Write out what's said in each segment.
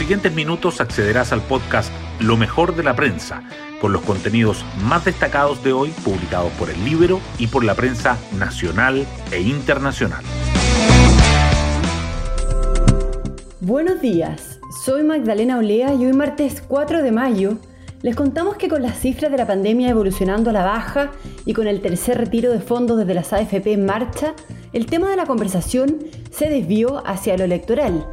siguientes minutos accederás al podcast Lo mejor de la prensa, con los contenidos más destacados de hoy publicados por el Libro y por la prensa nacional e internacional. Buenos días, soy Magdalena Olea y hoy martes 4 de mayo les contamos que con las cifras de la pandemia evolucionando a la baja y con el tercer retiro de fondos desde las AFP en marcha, el tema de la conversación se desvió hacia lo electoral.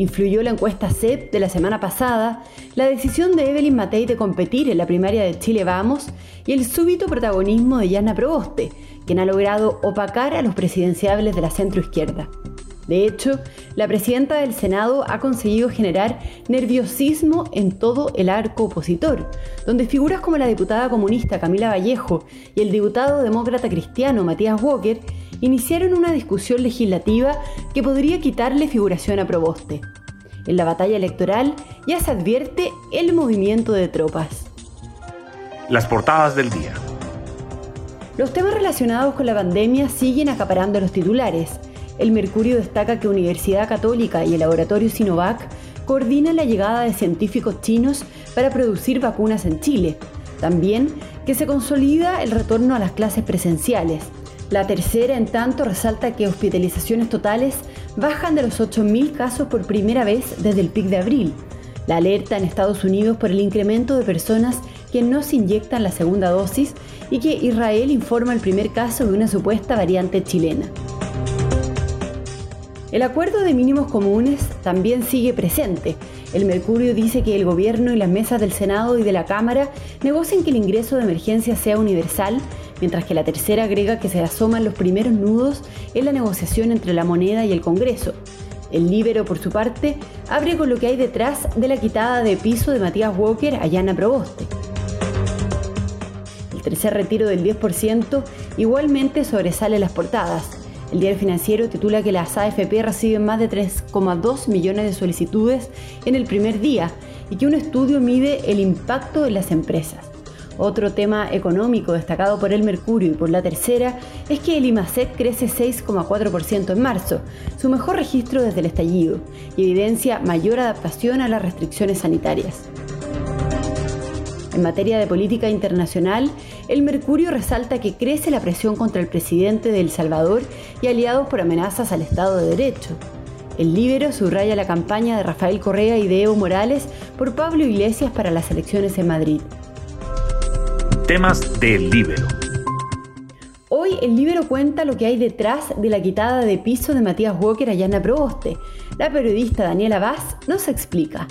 Influyó la encuesta CEP de la semana pasada, la decisión de Evelyn Matei de competir en la primaria de Chile Vamos y el súbito protagonismo de Yana Proboste, quien ha logrado opacar a los presidenciables de la centroizquierda. De hecho, la presidenta del Senado ha conseguido generar nerviosismo en todo el arco opositor, donde figuras como la diputada comunista Camila Vallejo y el diputado demócrata cristiano Matías Walker iniciaron una discusión legislativa que podría quitarle figuración a Proboste. En la batalla electoral ya se advierte el movimiento de tropas. Las portadas del día. Los temas relacionados con la pandemia siguen acaparando los titulares el Mercurio destaca que Universidad Católica y el laboratorio Sinovac coordinan la llegada de científicos chinos para producir vacunas en Chile. También que se consolida el retorno a las clases presenciales. La tercera, en tanto, resalta que hospitalizaciones totales bajan de los 8.000 casos por primera vez desde el pic de abril. La alerta en Estados Unidos por el incremento de personas que no se inyectan la segunda dosis y que Israel informa el primer caso de una supuesta variante chilena. El acuerdo de mínimos comunes también sigue presente. El Mercurio dice que el gobierno y las mesas del Senado y de la Cámara negocien que el ingreso de emergencia sea universal, mientras que la tercera agrega que se asoman los primeros nudos en la negociación entre la moneda y el Congreso. El Libero, por su parte, abre con lo que hay detrás de la quitada de piso de Matías Walker a Yana Proboste. El tercer retiro del 10% igualmente sobresale las portadas. El diario financiero titula que las AFP reciben más de 3,2 millones de solicitudes en el primer día y que un estudio mide el impacto en las empresas. Otro tema económico destacado por el Mercurio y por la tercera es que el IMACET crece 6,4% en marzo, su mejor registro desde el estallido, y evidencia mayor adaptación a las restricciones sanitarias. En materia de política internacional, el Mercurio resalta que crece la presión contra el presidente de El Salvador y aliados por amenazas al Estado de Derecho. El Libero subraya la campaña de Rafael Correa y de Evo Morales por Pablo Iglesias para las elecciones en Madrid. Temas del Libero. Hoy el Libero cuenta lo que hay detrás de la quitada de piso de Matías Walker a Yana Proboste. La periodista Daniela Vaz nos explica.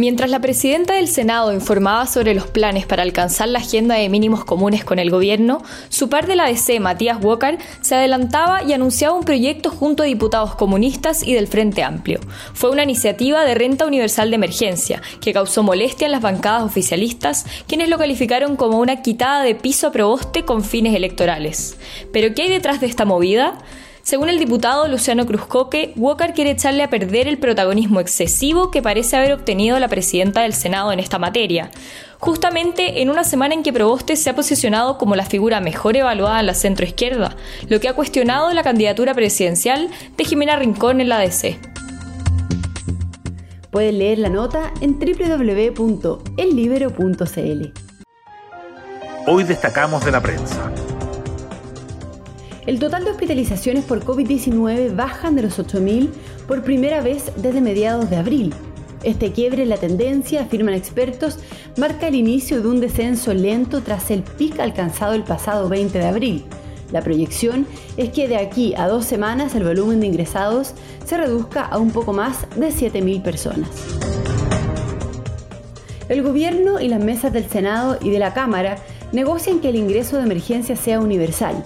Mientras la presidenta del Senado informaba sobre los planes para alcanzar la agenda de mínimos comunes con el gobierno, su par de la DC, Matías Walker, se adelantaba y anunciaba un proyecto junto a diputados comunistas y del Frente Amplio. Fue una iniciativa de renta universal de emergencia que causó molestia en las bancadas oficialistas, quienes lo calificaron como una quitada de piso a proboste con fines electorales. ¿Pero qué hay detrás de esta movida? Según el diputado Luciano Cruzcoque, Walker quiere echarle a perder el protagonismo excesivo que parece haber obtenido la presidenta del Senado en esta materia, justamente en una semana en que Proboste se ha posicionado como la figura mejor evaluada en la centroizquierda, lo que ha cuestionado la candidatura presidencial de Jimena Rincón en la DC. Pueden leer la nota en www.ellibero.cl. Hoy destacamos de la prensa. El total de hospitalizaciones por COVID-19 bajan de los 8.000 por primera vez desde mediados de abril. Este quiebre en la tendencia, afirman expertos, marca el inicio de un descenso lento tras el pic alcanzado el pasado 20 de abril. La proyección es que de aquí a dos semanas el volumen de ingresados se reduzca a un poco más de 7.000 personas. El gobierno y las mesas del Senado y de la Cámara negocian que el ingreso de emergencia sea universal.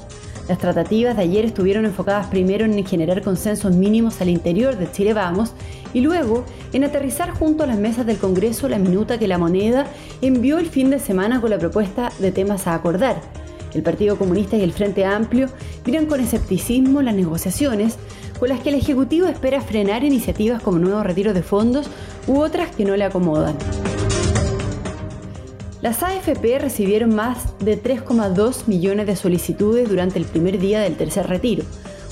Las tratativas de ayer estuvieron enfocadas primero en generar consensos mínimos al interior de Chile Vamos y luego en aterrizar junto a las mesas del Congreso la minuta que la moneda envió el fin de semana con la propuesta de temas a acordar. El Partido Comunista y el Frente Amplio miran con escepticismo las negociaciones con las que el Ejecutivo espera frenar iniciativas como nuevo retiro de fondos u otras que no le acomodan. Las AFP recibieron más de 3,2 millones de solicitudes durante el primer día del tercer retiro,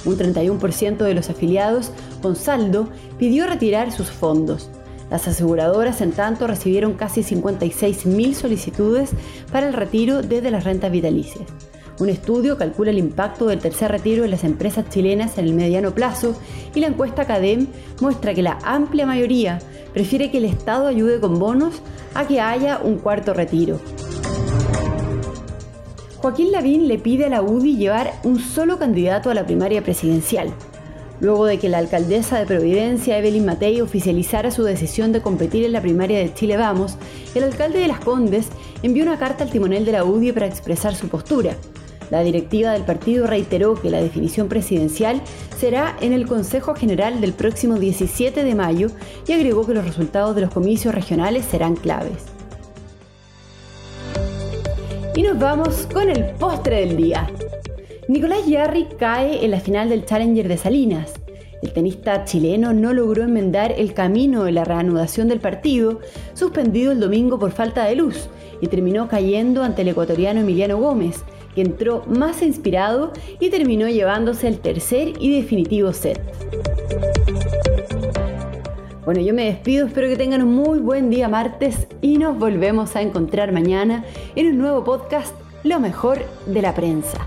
Un 31% de los afiliados con saldo pidió retirar sus fondos. Las aseguradoras, en tanto, recibieron casi 56.000 solicitudes para el retiro desde las rentas vitalicias. Un estudio calcula el impacto del tercer retiro en las empresas chilenas en el mediano plazo y la encuesta CADEM muestra que la amplia mayoría prefiere que el Estado ayude con bonos a que haya un cuarto retiro. Joaquín Lavín le pide a la UDI llevar un solo candidato a la primaria presidencial. Luego de que la alcaldesa de Providencia, Evelyn Matei, oficializara su decisión de competir en la primaria de Chile Vamos, el alcalde de Las Condes envió una carta al timonel de la UDI para expresar su postura. La directiva del partido reiteró que la definición presidencial será en el Consejo General del próximo 17 de mayo y agregó que los resultados de los comicios regionales serán claves. Y nos vamos con el postre del día. Nicolás Yarri cae en la final del Challenger de Salinas. El tenista chileno no logró enmendar el camino de la reanudación del partido, suspendido el domingo por falta de luz, y terminó cayendo ante el ecuatoriano Emiliano Gómez, que entró más inspirado y terminó llevándose el tercer y definitivo set. Bueno, yo me despido, espero que tengan un muy buen día martes y nos volvemos a encontrar mañana en un nuevo podcast, Lo mejor de la prensa.